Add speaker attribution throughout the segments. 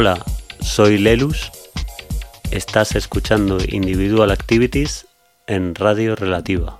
Speaker 1: Hola, soy Lelus. Estás escuchando Individual Activities en Radio Relativa.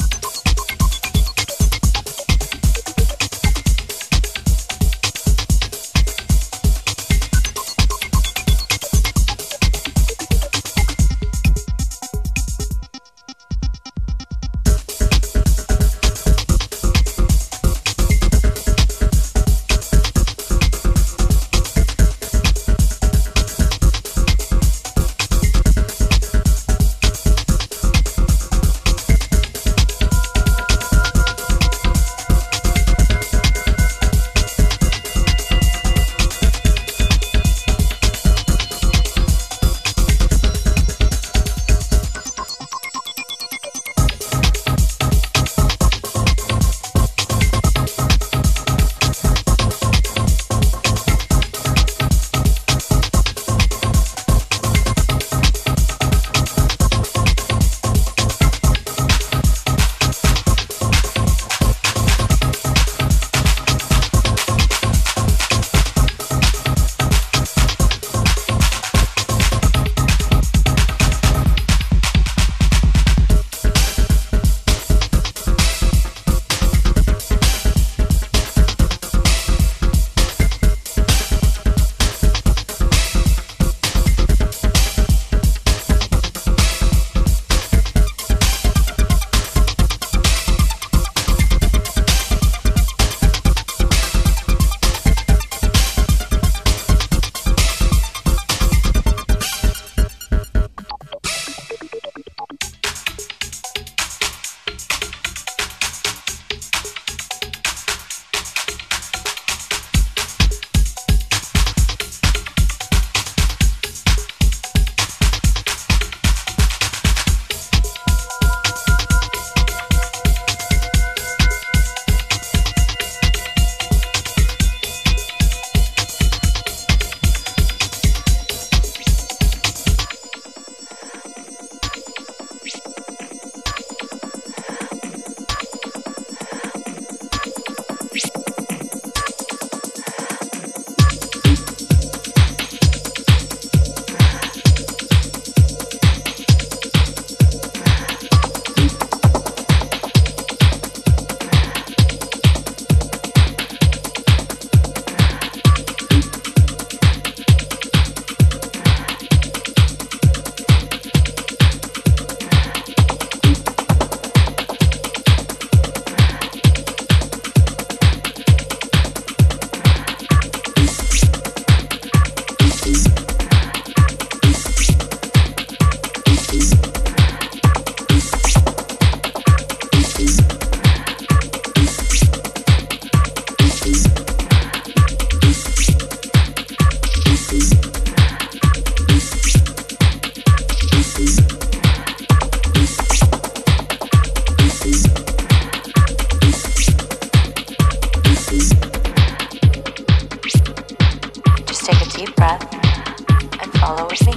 Speaker 1: followers me.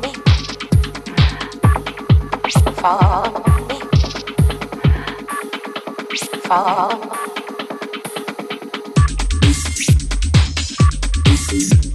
Speaker 1: Me. Follow me. Follow me.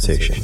Speaker 1: Sensation.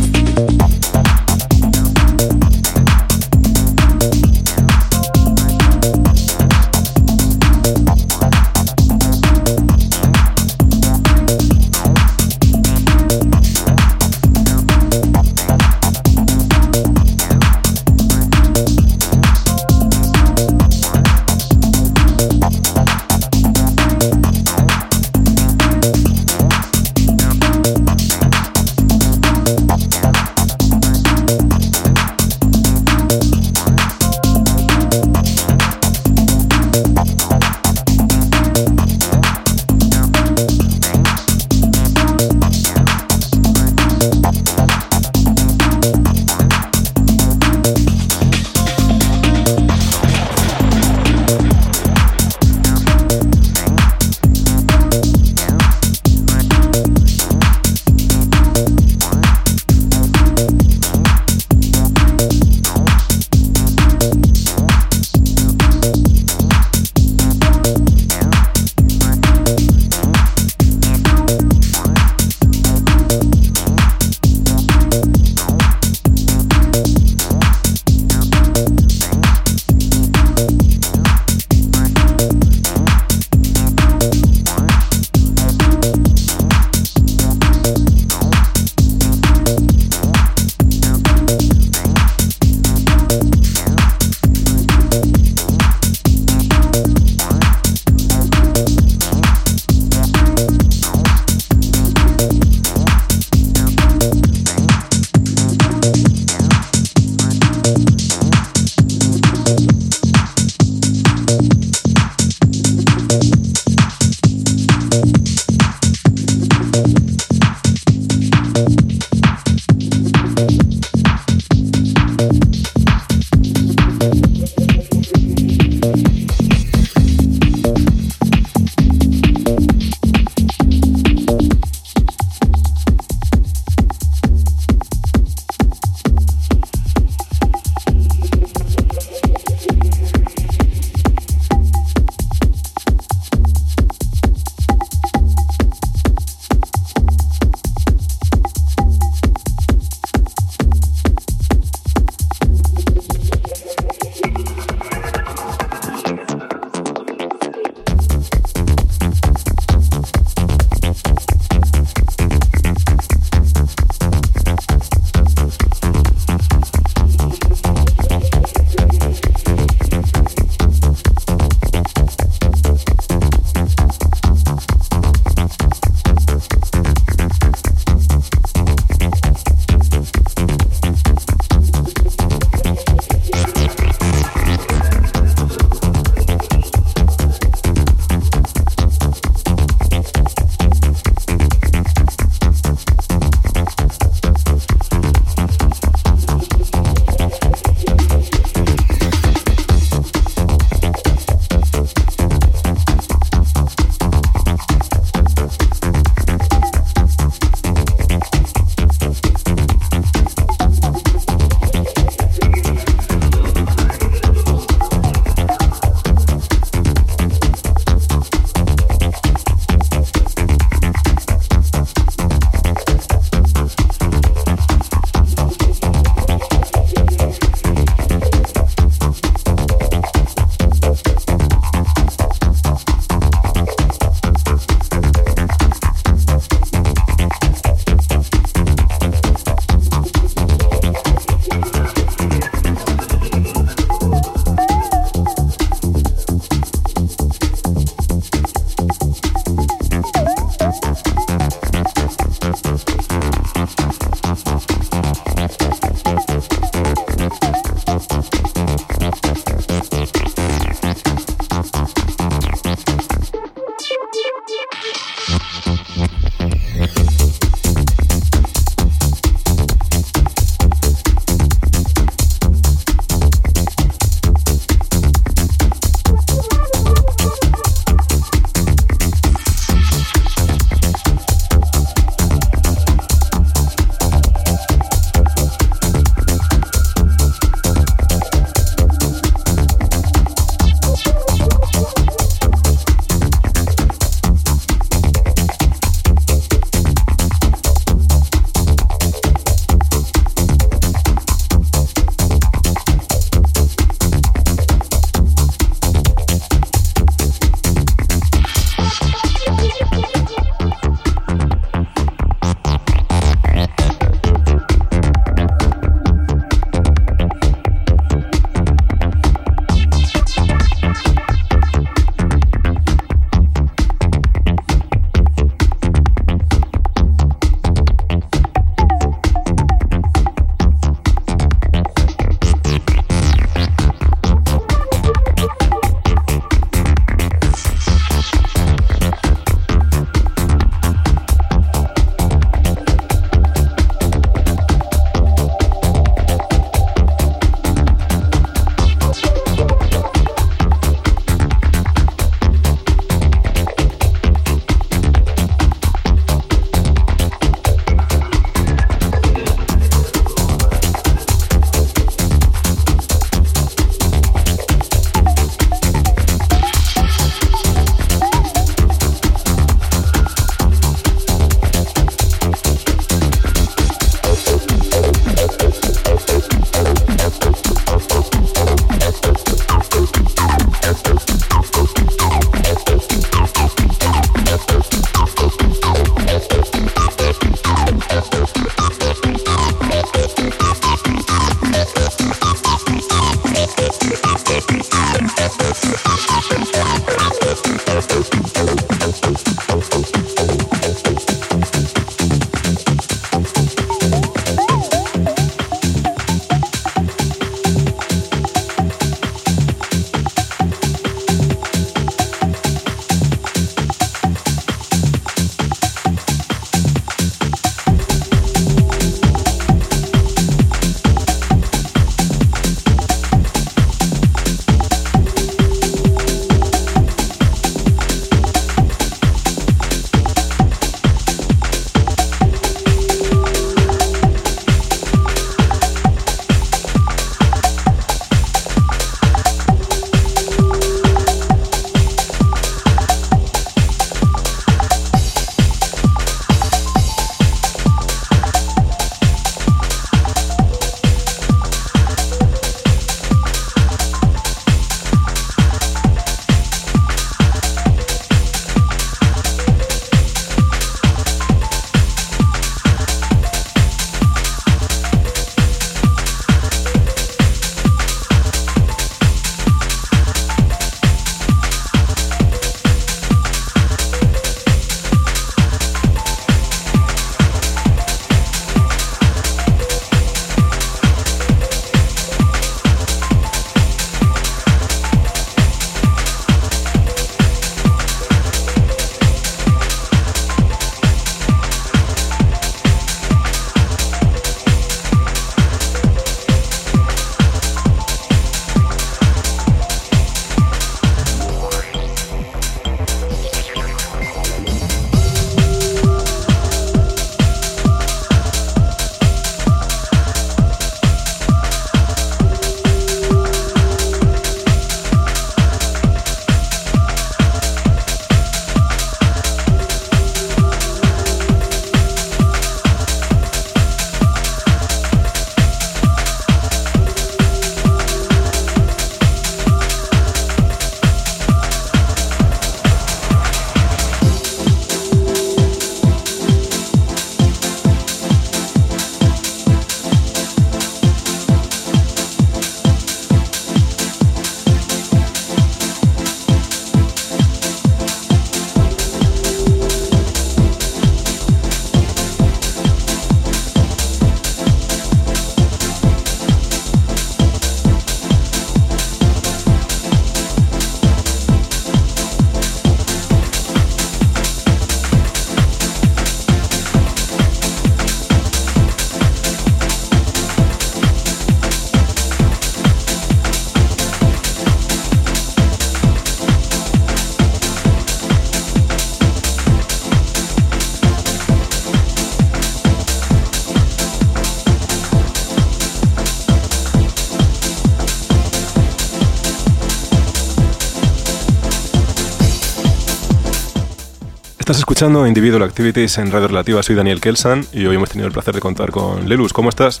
Speaker 2: Estás escuchando Individual Activities en Radio Relativa. Soy Daniel Kelsan y hoy hemos tenido el placer de contar con Lelus. ¿Cómo estás?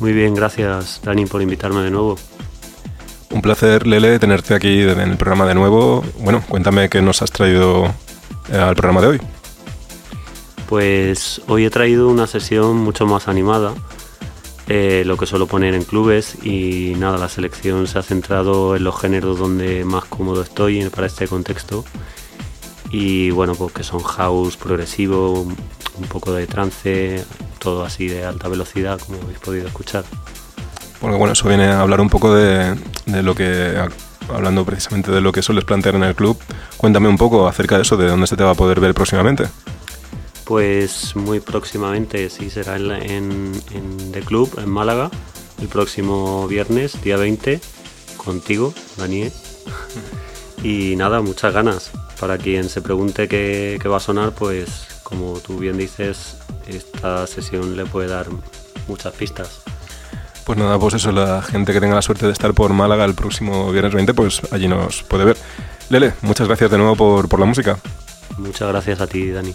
Speaker 3: Muy bien, gracias Dani por invitarme de nuevo.
Speaker 2: Un placer, Lele, tenerte aquí en el programa de nuevo. Bueno, cuéntame qué nos has traído eh, al programa de hoy.
Speaker 3: Pues hoy he traído una sesión mucho más animada, eh, lo que suelo poner en clubes y nada, la selección se ha centrado en los géneros donde más cómodo estoy para este contexto y bueno, pues que son house progresivo, un poco de trance, todo así de alta velocidad como habéis podido escuchar.
Speaker 2: Porque bueno, eso viene a hablar un poco de, de lo que hablando precisamente de lo que sueles plantear en el club, cuéntame un poco acerca de eso, de dónde se te va a poder ver próximamente.
Speaker 3: Pues muy próximamente, sí, será en, en, The Club, en Málaga, el próximo viernes, día 20, contigo, Daniel. Y nada, muchas ganas. Para quien se pregunte qué, qué va a sonar, pues como tú bien dices, esta sesión le puede dar muchas pistas.
Speaker 2: Pues nada, pues eso, la gente que tenga la suerte de estar por Málaga el próximo viernes 20, pues allí nos puede ver. Lele, muchas gracias de nuevo por, por la música.
Speaker 3: Muchas gracias a ti, Dani.